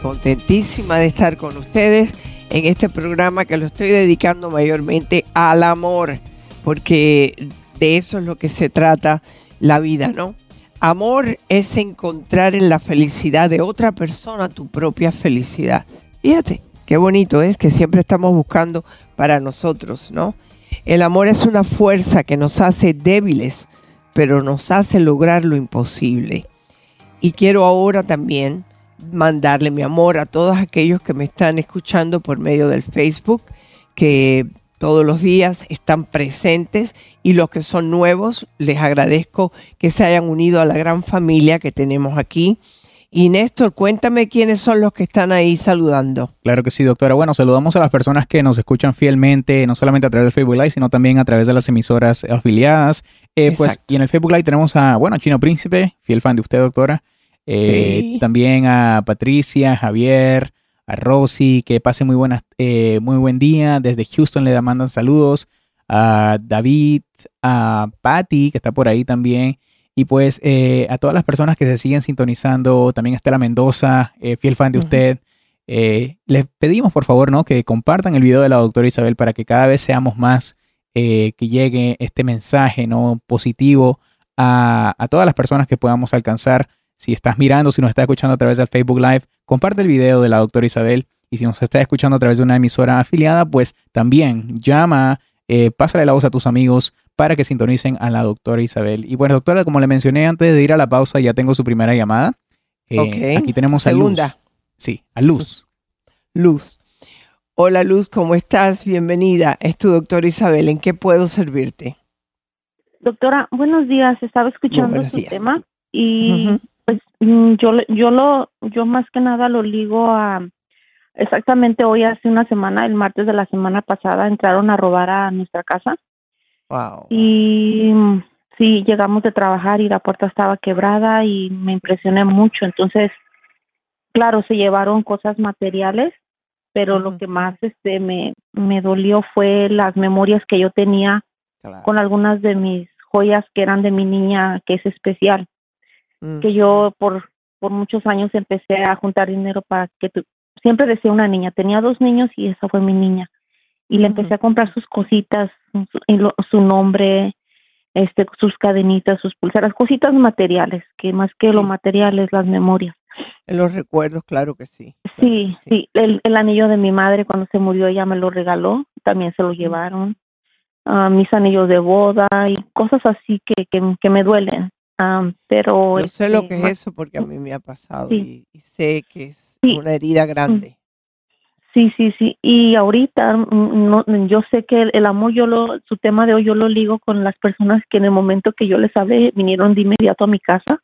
Contentísima de estar con ustedes en este programa que lo estoy dedicando mayormente al amor, porque de eso es lo que se trata la vida, ¿no? Amor es encontrar en la felicidad de otra persona tu propia felicidad. Fíjate, qué bonito es que siempre estamos buscando para nosotros, ¿no? El amor es una fuerza que nos hace débiles, pero nos hace lograr lo imposible. Y quiero ahora también mandarle mi amor a todos aquellos que me están escuchando por medio del Facebook, que todos los días están presentes y los que son nuevos, les agradezco que se hayan unido a la gran familia que tenemos aquí. Y Néstor, cuéntame quiénes son los que están ahí saludando. Claro que sí, doctora. Bueno, saludamos a las personas que nos escuchan fielmente, no solamente a través del Facebook Live, sino también a través de las emisoras afiliadas. Eh, pues, y en el Facebook Live tenemos a, bueno, Chino Príncipe, fiel fan de usted, doctora. Eh, También a Patricia, Javier, a Rosy, que pase muy, buenas, eh, muy buen día. Desde Houston le mandan saludos. A David, a Patty, que está por ahí también. Y pues eh, a todas las personas que se siguen sintonizando, también Estela Mendoza, eh, fiel fan de usted. Eh, les pedimos por favor ¿no? que compartan el video de la doctora Isabel para que cada vez seamos más, que llegue este mensaje ¿no? positivo a, a, todas las personas que podamos alcanzar. Si estás mirando, si nos estás escuchando a través del Facebook Live, comparte el video de la doctora Isabel. Y si nos estás escuchando a través de una emisora afiliada, pues también llama, pásale la voz a tus amigos, para que sintonicen a la doctora Isabel. Y bueno, doctora, como le mencioné antes de ir a la pausa, ya tengo su primera llamada. Eh, Aquí tenemos a Segunda. Luz. Sí, a Luz. Luz. Hola Luz, ¿cómo estás? Bienvenida. Es tu doctora Isabel. ¿En qué puedo servirte? Doctora, buenos días. Estaba escuchando su tema y pues mm, yo, yo lo, yo más que nada lo ligo a exactamente hoy hace una semana, el martes de la semana pasada, entraron a robar a nuestra casa y sí, llegamos de trabajar y la puerta estaba quebrada y me impresioné mucho. Entonces, claro, se llevaron cosas materiales, pero lo que más este me, me dolió fue las memorias que yo tenía con algunas de mis joyas que eran de mi niña, que es especial. Que yo por, por muchos años empecé a juntar dinero para que tu, siempre decía una niña, tenía dos niños y esa fue mi niña y le empecé a comprar sus cositas, su, su nombre, este, sus cadenitas, sus pulseras, cositas materiales, que más que lo material es las memorias. Los recuerdos, claro que sí. sí, sí, El, el, anillo de mi madre cuando se murió ella me lo regaló, también se lo llevaron. Uh, mis anillos de boda y cosas así que, que, que me duelen. Um, pero Yo sé lo este, que es eso porque a mí me ha pasado y, sé que es una herida grande. Sí, sí, sí. Y ahorita mm, no, yo sé que el, amor, yo lo, su tema de hoy yo lo ligo con las personas que en el momento que yo les hablé vinieron de inmediato a mi casa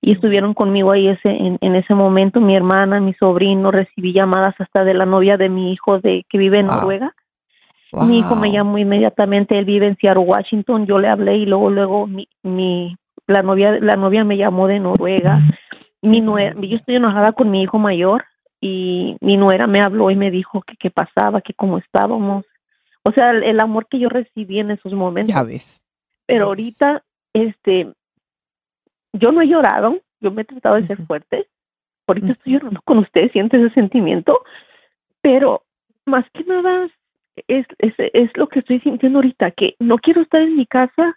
y estuvieron conmigo ahí ese en, en ese momento. Mi hermana, mi sobrino, recibí llamadas hasta de la novia de mi hijo de que vive en Noruega. Mi hijo me llamó inmediatamente, él vive en Seattle, Washington. Yo le hablé y luego luego mi, mi la novia la novia me llamó de Noruega. Mi yo estoy enojada con mi hijo mayor y mi nuera me habló y me dijo que qué pasaba, que cómo estábamos. O sea, el, amor que yo recibí en esos momentos. Ya ves. Pero ahorita, este, yo no he llorado, yo me he tratado de ser fuerte. Ahorita estoy llorando con ustedes, siento ese sentimiento, pero más que nada es, es, es lo que estoy sintiendo ahorita, que no quiero estar en mi casa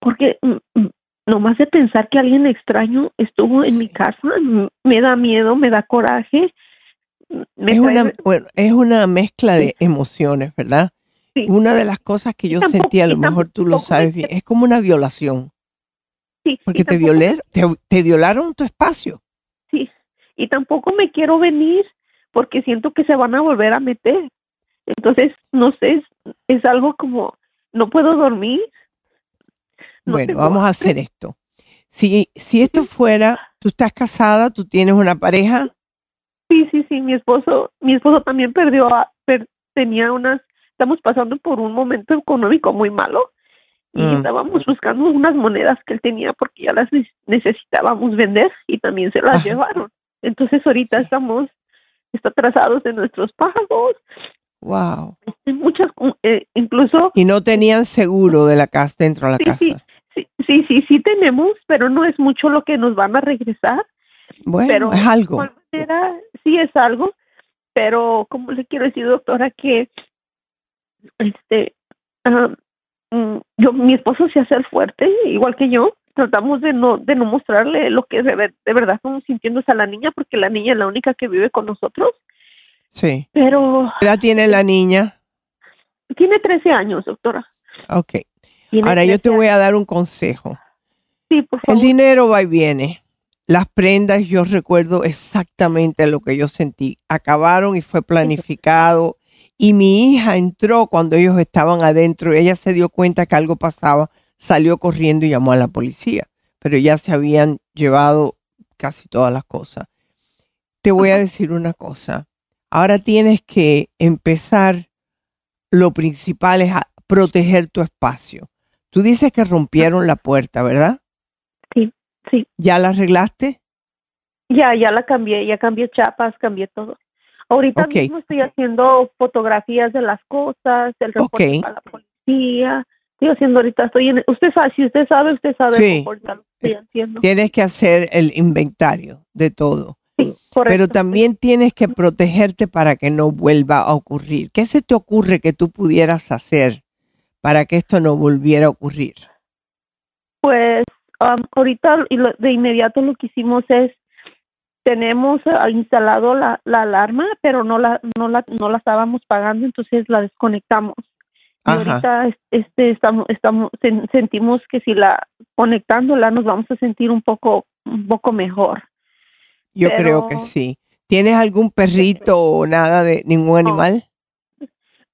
porque mm, mm, nomás de pensar que alguien extraño estuvo en mi casa, me da miedo, me da coraje, es una, es una mezcla de emociones, ¿verdad? Una de las cosas que yo sentí, a lo mejor tú lo sabes bien, es como una violación. Sí, porque te, violé, te, violaron tu espacio. Sí, y tampoco me quiero venir porque siento que se van a volver a meter. Entonces, no sé, es, algo como, no puedo dormir. bueno, vamos a hacer esto. Si, si esto fuera, tú estás casada, tú tienes una pareja, Sí, sí, sí, mi esposo, mi esposo también perdió, a, tenía unas, estamos pasando por un momento económico muy malo y mm. estábamos buscando unas monedas que él tenía porque ya las necesitábamos vender y también se las llevaron. Entonces ahorita estamos, está atrasados en nuestros pagos. Wow. Muchas, eh, incluso. Y no tenían seguro de la casa dentro de la casa. Sí, sí, Sí, sí, tenemos, pero no es mucho lo que nos van a regresar. Bueno, pero es algo. Manera, sí es algo, pero como le quiero decir, doctora, que este, uh, yo, mi esposo se hace fuerte, igual que yo, tratamos de no de no mostrarle lo que de, de verdad estamos sintiendo a la niña porque la niña es la única que vive con nosotros. Sí. Pero ¿Qué edad tiene la niña? Tiene 13 años, doctora. Ok. Ahora yo te voy a dar un consejo. Sí, por favor. El dinero va y viene. Las prendas, yo recuerdo exactamente lo que yo sentí. Acabaron y fue planificado. Y mi hija entró cuando ellos estaban adentro. Ella se dio cuenta que algo pasaba salió corriendo y llamó a la policía, pero ya se habían llevado casi todas las cosas. Te voy a decir una cosa, ahora tienes que empezar, lo principal es proteger tu espacio. Tú dices que rompieron la puerta, ¿verdad? Sí, sí. ¿Ya la arreglaste? Ya, ya la cambié, ya cambié chapas, cambié todo. Ahorita mismo estoy haciendo fotografías de las cosas, el reporte para la policía, estoy haciendo ahorita, estoy en, usted sabe, si usted sabe, usted sabe, sí. lo estoy haciendo. Tienes que hacer el inventario de todo. Sí, Pero también tienes que protegerte para que no vuelva a ocurrir. ¿Qué se te ocurre que tú pudieras hacer para que esto no volviera a ocurrir? Pues um, ahorita de inmediato lo que hicimos es tenemos uh, instalado la, la, alarma, pero no la, no la no la estábamos pagando, entonces la desconectamos. Y ahorita este estamos estamos sentimos que si la conectándola nos vamos a sentir un poco un poco mejor. Yo creo que sí. ¿Tienes algún perrito o nada de ningún animal?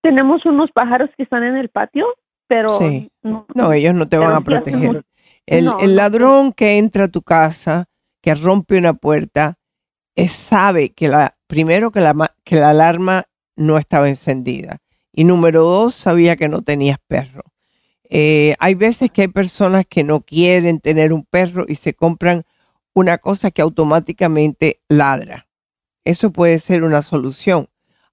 Tenemos unos pájaros que están en el patio, pero no, ellos no te van a proteger. El, el ladrón que entra a tu casa, que rompe una puerta, es, sabe que la primero que la que la alarma no estaba encendida y número dos, sabía que no tenías perro. Eh, hay veces que hay personas que no quieren tener un perro y se compran una cosa que automáticamente ladra. Eso puede ser una solución.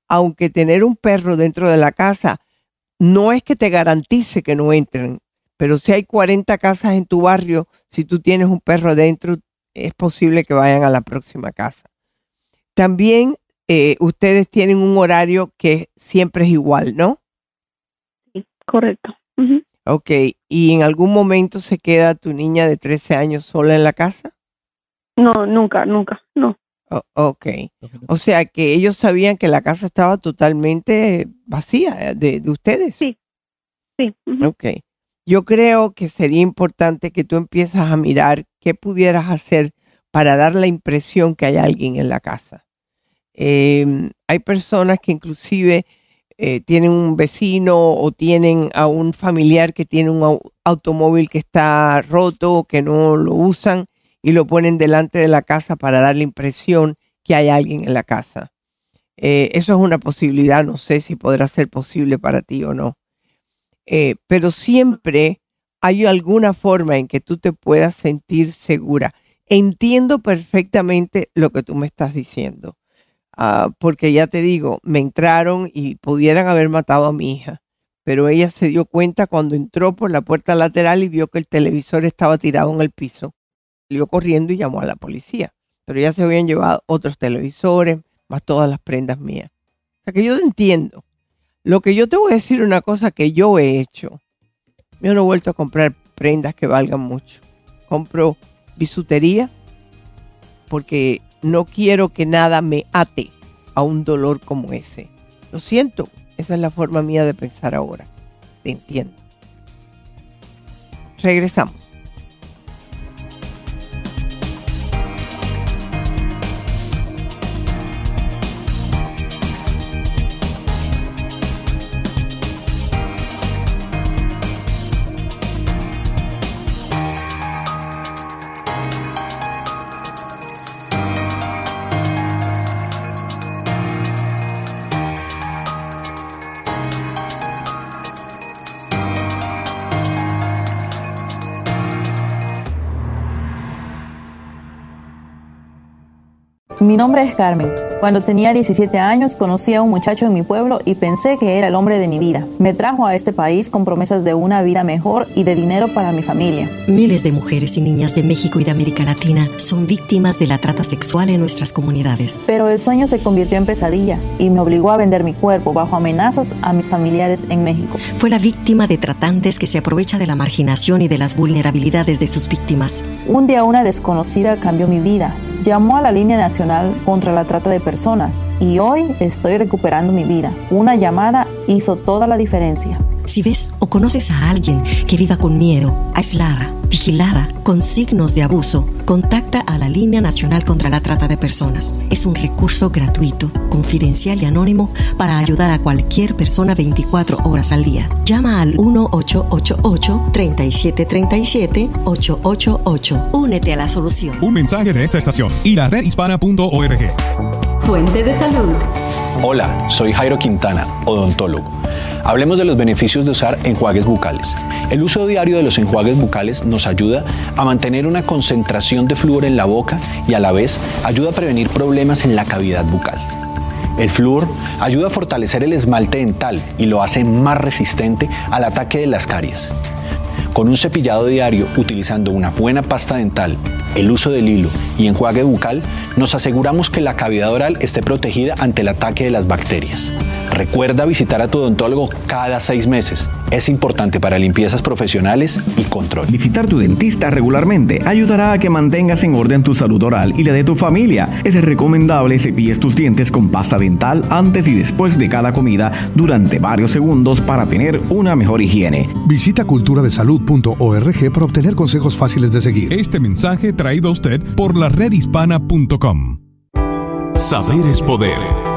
Aunque tener un perro dentro de la casa no es que te garantice que no entren, pero si hay 40 casas en tu barrio, si tú tienes un perro dentro, es posible que vayan a la próxima casa. También eh, ustedes tienen un horario que siempre es igual, ¿no? Sí, correcto. Ok, ¿y en algún momento se queda tu niña de 13 años sola en la casa? No, nunca, nunca, no. Ok, o sea que ellos sabían que la casa estaba totalmente vacía de, ustedes. Sí, sí. Ok, yo creo que sería importante que tú empieces a mirar qué pudieras hacer para dar la impresión que hay alguien en la casa. Em, hay personas que inclusive eh, tienen un vecino o tienen a un familiar que tiene un automóvil que está roto, que no lo usan y lo ponen delante de la casa para dar la impresión que hay alguien en la casa. Eh, eso es una posibilidad, no sé si podrá ser posible para ti o no. Eh, pero siempre hay alguna forma en que tú te puedas sentir segura. Entiendo perfectamente lo que tú me estás diciendo. Ah, porque ya te digo, me entraron y pudieran haber matado a mi hija, pero ella se dio cuenta cuando entró por la puerta lateral y vio que el televisor estaba tirado en el piso. Salió corriendo y llamó a la policía, pero ya se habían llevado otros televisores, más todas las prendas mías. O sea que yo entiendo. Lo que yo te voy a decir una cosa que yo he hecho. Yo no he vuelto a comprar prendas que valgan mucho. Compro bisutería porque no quiero que nada me ate a un dolor como ese. Lo siento, esa es la forma mía de pensar ahora. Te entiendo. Regresamos. Mi nombre es Carmen. Cuando tenía 17 años conocí a un muchacho en mi pueblo y pensé que era el hombre de mi vida. Me trajo a este país con promesas de una vida mejor y de dinero para mi familia. Miles de mujeres y niñas de México y de América Latina son víctimas de la trata sexual en nuestras comunidades. Pero el sueño se convirtió en pesadilla y me obligó a vender mi cuerpo bajo amenazas a mis familiares en México. Fue la víctima de tratantes que se aprovecha de la marginación y de las vulnerabilidades de sus víctimas. Un día una desconocida cambió mi vida llamó a la línea nacional contra la trata de personas y hoy estoy recuperando mi vida. Una llamada hizo toda la diferencia. Si ves o conoces a alguien que viva con miedo, aislada, vigilada, con signos de abuso, contacta a la Línea Nacional contra la Trata de Personas. Es un recurso gratuito, confidencial y anónimo para ayudar a cualquier persona 24 horas al día. Llama al 1-888-3737-888. Únete a la solución. Un mensaje de esta estación y la redhispana.org. Fuente de salud. Hola, soy Jairo Quintana, odontólogo. Hablemos de los beneficios de usar enjuagues bucales. El uso diario de los enjuagues bucales nos ayuda a mantener una concentración de flúor en la boca y a la vez ayuda a prevenir problemas en la cavidad bucal. El flúor ayuda a fortalecer el esmalte dental y lo hace más resistente al ataque de las caries. Con un cepillado diario utilizando una buena pasta dental, el uso del hilo y enjuague bucal, nos aseguramos que la cavidad oral esté protegida ante el ataque de las bacterias. Recuerda visitar a tu odontólogo cada seis meses. Es importante para limpiezas profesionales y control. Visitar tu dentista regularmente ayudará a que mantengas en orden tu salud oral y la de tu familia. Es recomendable cepilles tus dientes con pasta dental antes y después de cada comida durante varios segundos para tener una mejor higiene. Visita culturadesalud.org para obtener consejos fáciles de seguir. Este mensaje traído a usted por la redhispana.com. Saber es poder.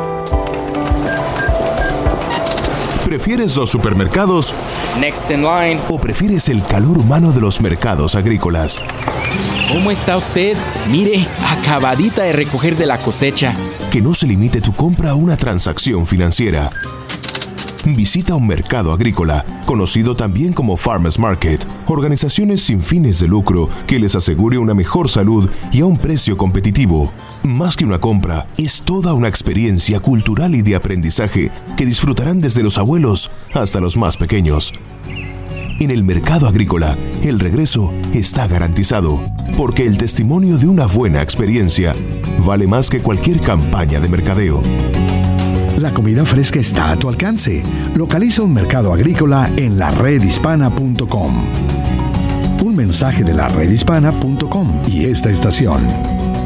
¿Prefieres los supermercados? Next in line. ¿O prefieres el calor humano de los mercados agrícolas? ¿Cómo está usted? Mire, acabadita de recoger de la cosecha. Que no se limite tu compra a una transacción financiera. Visita un mercado agrícola, conocido también como Farmers Market, organizaciones sin fines de lucro que les asegure una mejor salud y a un precio competitivo. Más que una compra, es toda una experiencia cultural y de aprendizaje que disfrutarán desde los abuelos hasta los más pequeños. En el mercado agrícola, el regreso está garantizado, porque el testimonio de una buena experiencia vale más que cualquier campaña de mercadeo. La comida fresca está a tu alcance. Localiza un mercado agrícola en la redhispana.com. Un mensaje de la redhispana.com y esta estación.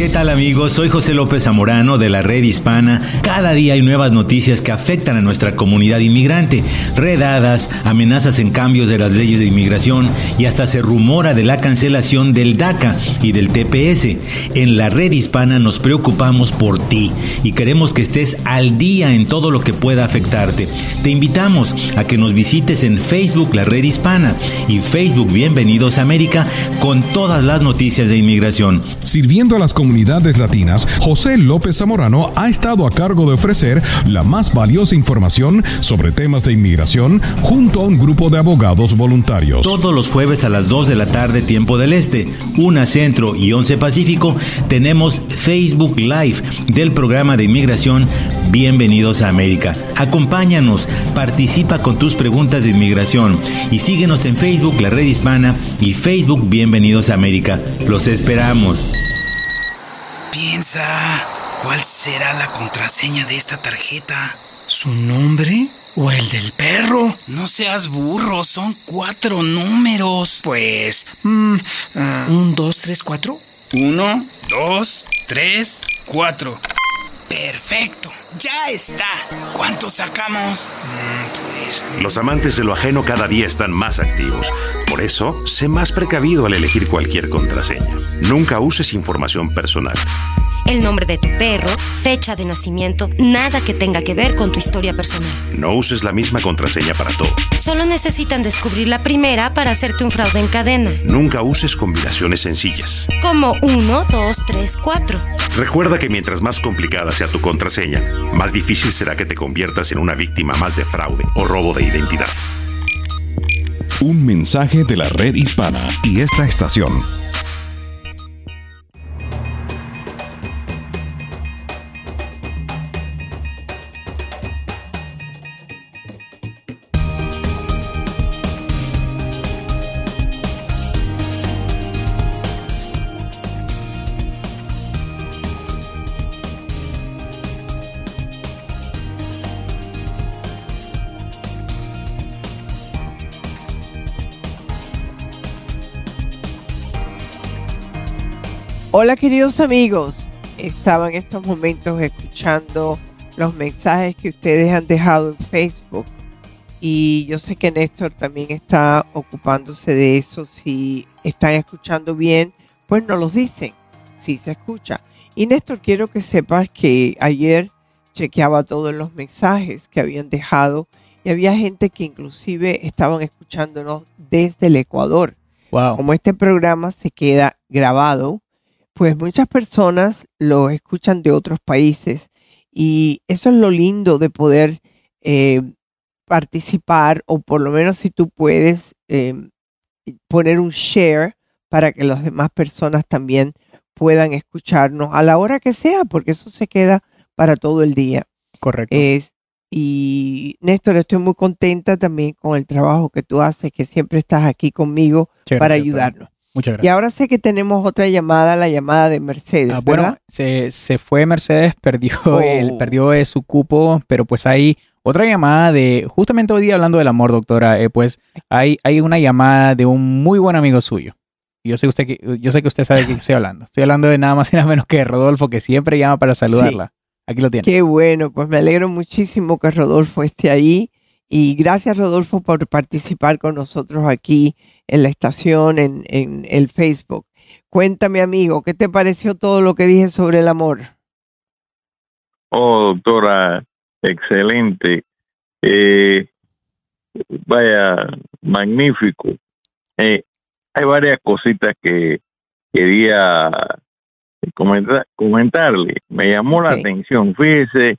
¿Qué tal amigos? Soy José López Zamorano de la Red Hispana. Cada día hay nuevas noticias que afectan a nuestra comunidad inmigrante. Redadas, amenazas en cambios de las leyes de inmigración y hasta se rumora de la cancelación del DACA y del TPS. En la Red Hispana nos preocupamos por ti y queremos que estés al día en todo lo que pueda afectarte. Te invitamos a que nos visites en Facebook La Red Hispana y Facebook Bienvenidos a América con todas las noticias de inmigración. Sirviendo a las comunidades comunidades latinas, José López Zamorano ha estado a cargo de ofrecer la más valiosa información sobre temas de inmigración junto a un grupo de abogados voluntarios. Todos los jueves a las 2 de la tarde, tiempo del Este, 1 Centro y 11 Pacífico, tenemos Facebook Live del programa de inmigración Bienvenidos a América. Acompáñanos, participa con tus preguntas de inmigración y síguenos en Facebook La Red Hispana y Facebook Bienvenidos a América. Los esperamos. ¿Cuál será la contraseña de esta tarjeta? ¿Su nombre? ¿O el del perro? No seas burro, son cuatro números. Pues... Mm, uh, ¿Un, dos, tres, cuatro? Uno, dos, tres, cuatro. Perfecto, ya está. ¿Cuánto sacamos? Mm, pues... Los amantes de lo ajeno cada día están más activos. Por eso, sé más precavido al elegir cualquier contraseña. Nunca uses información personal el nombre de tu perro, fecha de nacimiento, nada que tenga que ver con tu historia personal. No uses la misma contraseña para todo. Solo necesitan descubrir la primera para hacerte un fraude en cadena. Nunca uses combinaciones sencillas. Como 1, 2, 3, 4. Recuerda que mientras más complicada sea tu contraseña, más difícil será que te conviertas en una víctima más de fraude o robo de identidad. Un mensaje de la red hispana y esta estación. Hola queridos amigos, estaba en estos momentos escuchando los mensajes que ustedes han dejado en Facebook y yo sé que Néstor también está ocupándose de eso. Si están escuchando bien, pues no los dicen, si se escucha. Y Néstor, quiero que sepas que ayer chequeaba todos los mensajes que habían dejado y había gente que inclusive estaban escuchándonos desde el Ecuador. Wow. Como este programa se queda grabado, pues muchas personas lo escuchan de otros países y eso es lo lindo de poder eh, participar o por lo menos si tú puedes eh, poner un share para que las demás personas también puedan escucharnos a la hora que sea, porque eso se queda para todo el día. Correcto. Es, y Néstor, estoy muy contenta también con el trabajo que tú haces, que siempre estás aquí conmigo para ayudarnos. Muchas gracias. Y ahora sé que tenemos otra llamada, la llamada de Mercedes. Ah, bueno, se, se, fue Mercedes, perdió, el, Oh. perdió eh, su cupo, pero pues hay otra llamada de, justamente hoy día hablando del amor, doctora, eh, pues hay, hay una llamada de un muy buen amigo suyo. Yo sé, usted que, yo sé que usted sabe de qué estoy hablando. Estoy hablando de nada más y nada menos que de Rodolfo, que siempre llama para saludarla. Aquí lo tiene. Qué bueno, pues me alegro muchísimo que Rodolfo esté ahí. Y gracias, Rodolfo, por participar con nosotros aquí en la estación, en, en el Facebook. Cuéntame, amigo, ¿qué te pareció todo lo que dije sobre el amor? Oh, doctora, excelente. Eh, vaya, magnífico. Eh, hay varias cositas que quería comentar, comentarle. Me llamó la atención. Fíjese,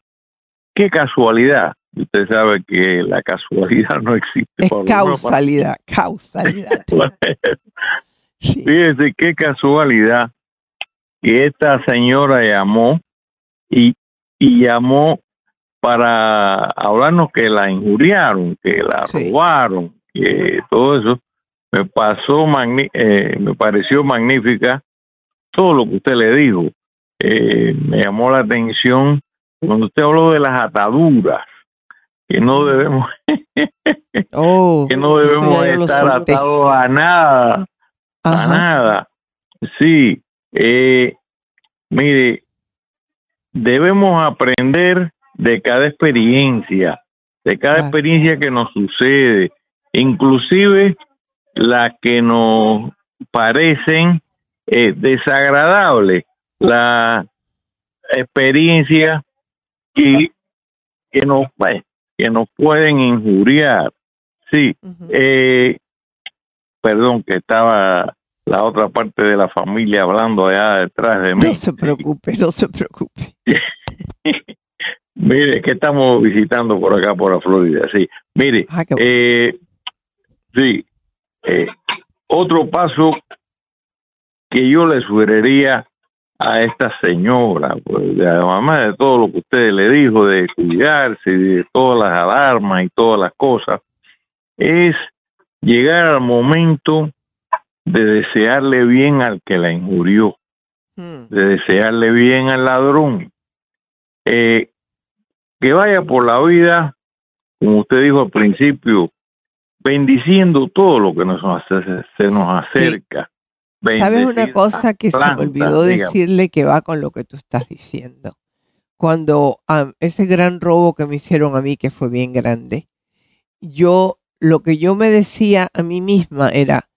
qué casualidad. Usted sabe que la casualidad no existe. Es por lo menos para- causalidad, causalidad. Fíjese qué casualidad que esta señora llamó y, y llamó para hablarnos que la injuriaron, que la robaron, que todo eso. Me pasó, magni- eh, me pareció magnífica todo lo que usted le dijo. Eh, me llamó la atención cuando usted habló de las ataduras, que no debemos, que no debemos Oh, estar atados a nada, a nada. Sí, eh, mire, debemos aprender de cada experiencia, de cada experiencia que nos sucede, inclusive las que nos parecen eh, desagradables, la experiencia que, que nos bueno, que nos pueden injuriar. Sí, eh, perdón que estaba la otra parte de la familia hablando allá detrás de mí. No se preocupe, no se preocupe. Mire, que estamos visitando por acá, por la Florida, sí. Mire, eh, sí, eh, otro paso que yo le sugeriría a esta señora, pues, de- además de todo lo que usted le dijo, de cuidarse, de todas las alarmas y todas las cosas, es llegar al momento de desearle bien al que la injurió, de desearle bien al ladrón. Eh, que vaya por la vida, como usted dijo al principio, bendiciendo todo lo que nos hace- se nos acerca. ¿Sabes una cosa que se me olvidó decirle que va con lo que tú estás diciendo? Cuando ese gran robo que me hicieron a mí, que fue bien grande, yo, lo que yo me decía a mí misma era,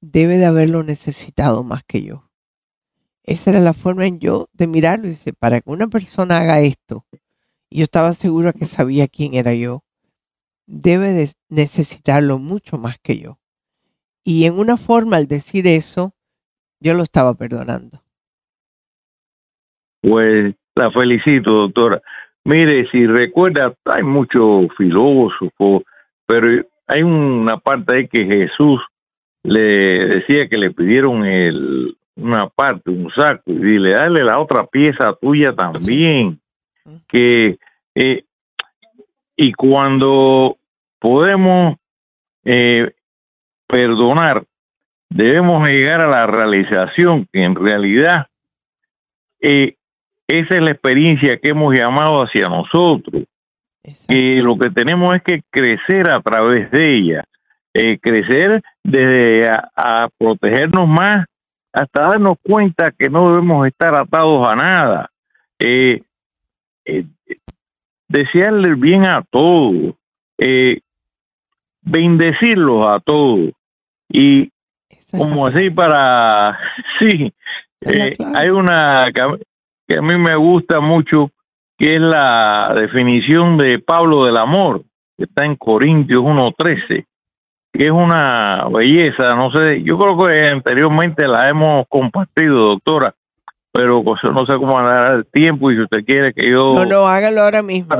debe de haberlo necesitado más que yo. Esa era la forma en yo de mirarlo y dice, para que una persona haga esto, y yo estaba segura que sabía quién era yo, debe de necesitarlo mucho más que yo. Y en una forma, al decir eso, yo lo estaba perdonando. Pues la felicito, doctora. Mire, si recuerda, hay muchos filósofos, pero hay una parte ahí que Jesús le decía que le pidieron el, una parte, un saco, y dile, dale la otra pieza tuya también. Que, eh, y cuando podemos eh, perdonar, debemos llegar a la realización que en realidad eh, esa es la experiencia que hemos llamado hacia nosotros, que lo que tenemos es que crecer a través de ella, eh, crecer desde a, a protegernos más hasta darnos cuenta que no debemos estar atados a nada. Eh, eh, desearle bien a todos, eh, bendecirlos a todos. Y como así para, sí, eh, hay una que a mí me gusta mucho, que es la definición de Pablo del amor, que está en Corintios 1.13, que es una belleza, no sé, yo creo que anteriormente la hemos compartido, doctora, pero no sé cómo dará el tiempo y si usted quiere que yo... No, no, hágalo ahora mismo.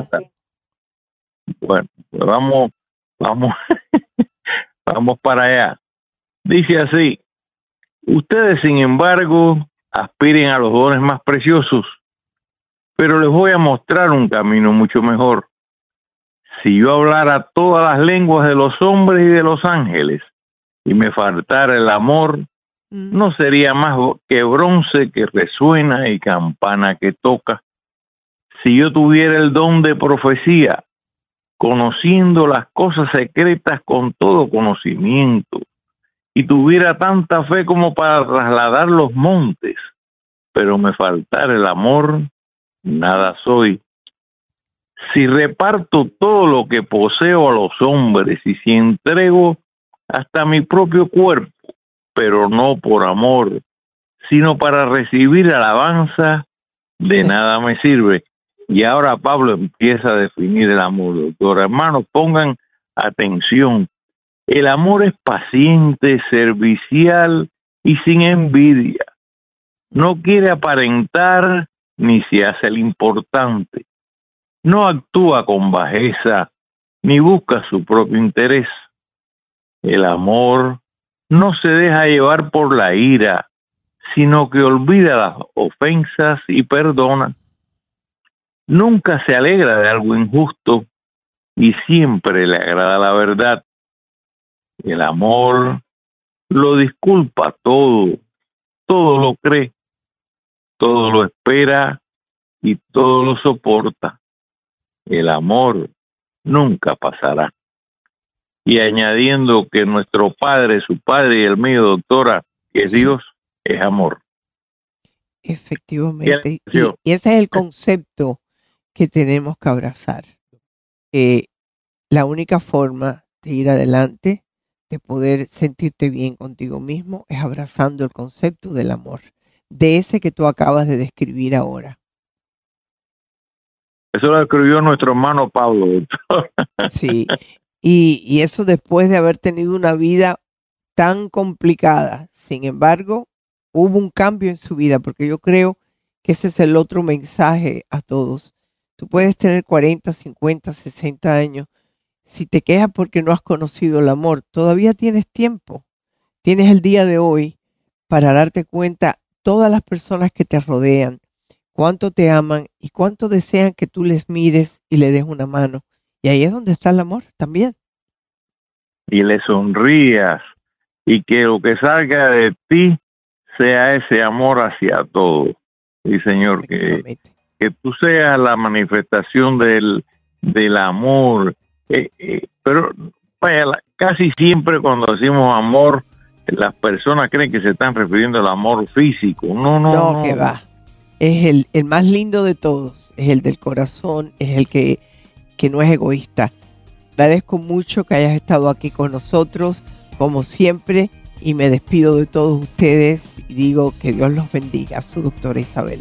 Bueno, pues vamos, vamos, vamos para allá. Dice así, ustedes sin embargo aspiren a los dones más preciosos, pero les voy a mostrar un camino mucho mejor. Si yo hablara todas las lenguas de los hombres y de los ángeles y me faltara el amor, mm. no sería más que bronce que resuena y campana que toca. Si yo tuviera el don de profecía, conociendo las cosas secretas con todo conocimiento, y tuviera tanta fe como para trasladar los montes, pero me faltara el amor, nada soy. Si reparto todo lo que poseo a los hombres y si entrego hasta mi propio cuerpo, pero no por amor, sino para recibir alabanza, de nada me sirve. Y ahora Pablo empieza a definir el amor, doctor. Hermanos, pongan atención. El amor es paciente, servicial y sin envidia. No quiere aparentar ni se hace el importante. No actúa con bajeza ni busca su propio interés. El amor no se deja llevar por la ira, sino que olvida las ofensas y perdona. Nunca se alegra de algo injusto y siempre le agrada la verdad. El amor lo disculpa todo, todo lo cree, todo lo espera y todo lo soporta. El amor nunca pasará. Y añadiendo que nuestro Padre, su Padre y el mío, doctora, que Dios es amor. Efectivamente. Y, ese es el concepto que tenemos que abrazar. la única forma de ir adelante de poder sentirte bien contigo mismo es abrazando el concepto del amor, de ese que tú acabas de describir ahora. Eso lo escribió nuestro hermano Pablo. sí, y, y eso después de haber tenido una vida tan complicada. Sin embargo, hubo un cambio en su vida, porque yo creo que ese es el otro mensaje a todos. Tú puedes tener 40, 50, 60 años, si te quejas porque no has conocido el amor, todavía tienes tiempo. Tienes el día de hoy para darte cuenta todas las personas que te rodean, cuánto te aman y cuánto desean que tú les mires y le des una mano. Y ahí es donde está el amor también. Y le sonrías y que lo que salga de ti sea ese amor hacia todo. Y Señor, que, que tú seas la manifestación del, del amor eh, eh, pero vaya, casi siempre cuando decimos amor, las personas creen que se están refiriendo al amor físico. No, no, no. que va. Es el, el, más lindo de todos, es el del corazón, es el que, que no es egoísta. Agradezco mucho que hayas estado aquí con nosotros, como siempre, y me despido de todos ustedes y digo que Dios los bendiga, su doctora Isabel.